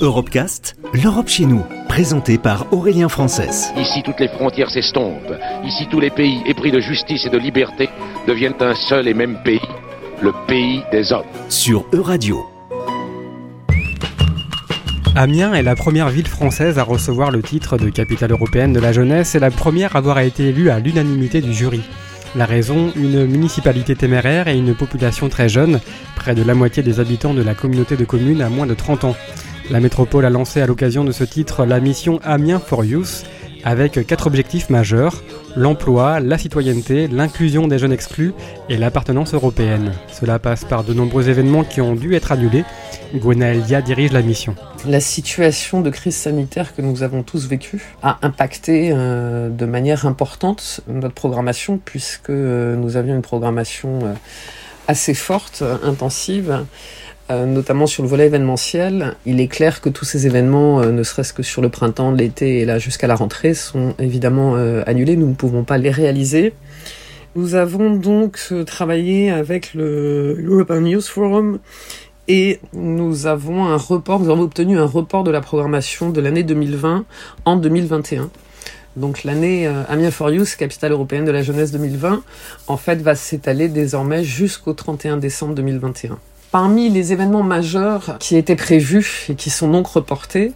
Europecast, l'Europe chez nous, présenté par Aurélien Frances. Ici, toutes les frontières s'estompent. Ici, tous les pays épris de justice et de liberté deviennent un seul et même pays, le pays des hommes. Sur Euradio. Amiens est la première ville française à recevoir le titre de capitale européenne de la jeunesse et la première à avoir été élue à l'unanimité du jury. La raison, une municipalité téméraire et une population très jeune, près de la moitié des habitants de la communauté de communes à moins de 30 ans. La métropole a lancé à l'occasion de ce titre la mission Amiens for Youth avec quatre objectifs majeurs l'emploi, la citoyenneté, l'inclusion des jeunes exclus et l'appartenance européenne. Cela passe par de nombreux événements qui ont dû être annulés. Gwenaëlia dirige la mission. La situation de crise sanitaire que nous avons tous vécue a impacté euh, de manière importante notre programmation puisque euh, nous avions une programmation euh, assez forte, intensive. Notamment sur le volet événementiel, il est clair que tous ces événements, ne serait-ce que sur le printemps, l'été et là jusqu'à la rentrée, sont évidemment annulés. Nous ne pouvons pas les réaliser. Nous avons donc travaillé avec le European Youth Forum et nous avons un report, nous obtenu un report de la programmation de l'année 2020 en 2021. Donc l'année euh, Amiens for Youth, capitale européenne de la jeunesse 2020, en fait va s'étaler désormais jusqu'au 31 décembre 2021. Parmi les événements majeurs qui étaient prévus et qui sont donc reportés,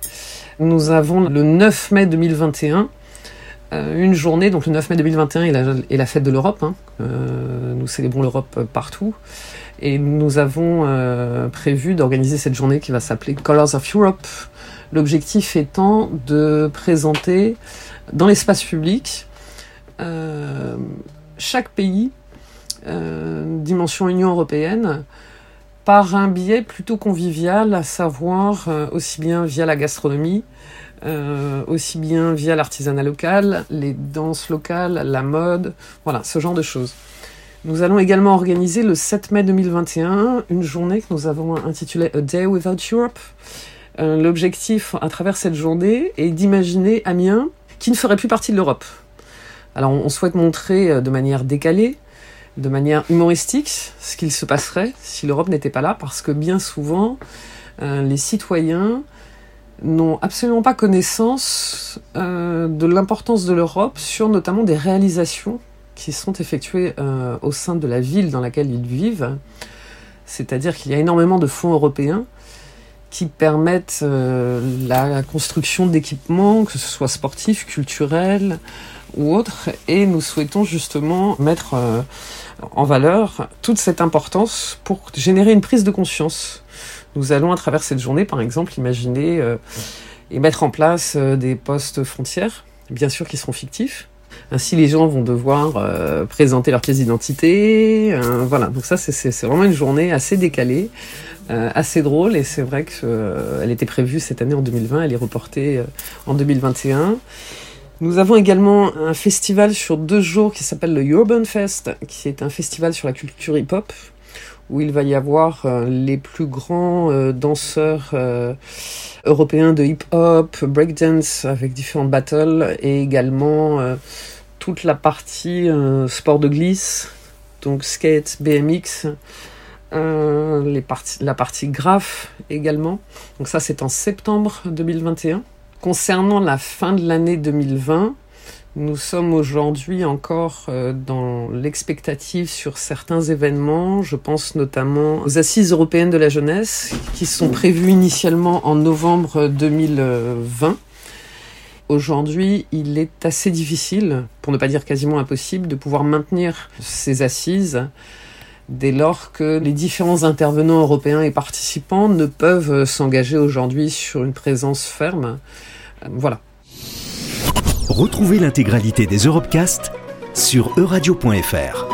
nous avons le 9 mai 2021 euh, une journée, donc le 9 mai 2021 est la, fête de l'Europe. Hein. Euh, nous célébrons l'Europe partout. Et nous avons euh, prévu d'organiser cette journée qui va s'appeler Colors of Europe. L'objectif étant de présenter dans l'espace public euh, chaque pays, euh, dimension Union européenne, par un biais plutôt convivial, à savoir aussi bien via la gastronomie, aussi bien via l'artisanat local, les danses locales, la mode, voilà, ce genre de choses. Nous allons également organiser le 7 mai 2021 une journée que nous avons intitulée A Day Without Europe. Euh, l'objectif à travers cette journée est d'imaginer Amiens qui ne ferait plus partie de l'Europe. Alors on souhaite montrer euh, de manière décalée, de manière humoristique, ce qu'il se passerait si l'Europe n'était pas là, parce que bien souvent, euh, les citoyens n'ont absolument pas connaissance de l'importance de l'Europe sur notamment des réalisations qui sont effectués euh, au sein de la ville dans laquelle ils vivent. C'est-à-dire qu'il y a énormément de fonds européens qui permettent euh, la construction d'équipements, que ce soit sportifs, culturels ou autres. Et nous souhaitons justement mettre euh, en valeur toute cette importance pour générer une prise de conscience. Nous allons à travers cette journée, par exemple, imaginer et mettre en place des postes frontières, bien sûr qui seront fictifs, ainsi, les gens vont devoir euh, présenter leur pièce d'identité. Euh, voilà, donc ça, c'est vraiment une journée assez décalée, euh, assez drôle. Et c'est vrai qu'elle était prévue cette année en 2020, elle est reportée en 2021. Nous avons également un festival sur deux jours qui s'appelle le Urban Fest, qui est un festival sur la culture hip-hop, où il va y avoir les plus grands danseurs européens de hip-hop, breakdance avec différentes battles, et également toute la partie euh, sport de glisse, donc skate, BMX, euh, la partie graph également. Donc ça c'est en septembre 2021. Concernant la fin de l'année 2020, nous sommes aujourd'hui encore euh, dans l'expectative sur certains événements. Je pense notamment aux Assises européennes de la jeunesse qui sont prévues initialement en novembre 2020 Aujourd'hui, il est assez difficile, pour ne pas dire quasiment impossible, de pouvoir maintenir ces assises dès lors que les différents intervenants européens et participants ne peuvent s'engager aujourd'hui sur une présence ferme. Euh, voilà. Retrouvez l'intégralité des Europecast sur euradio.fr.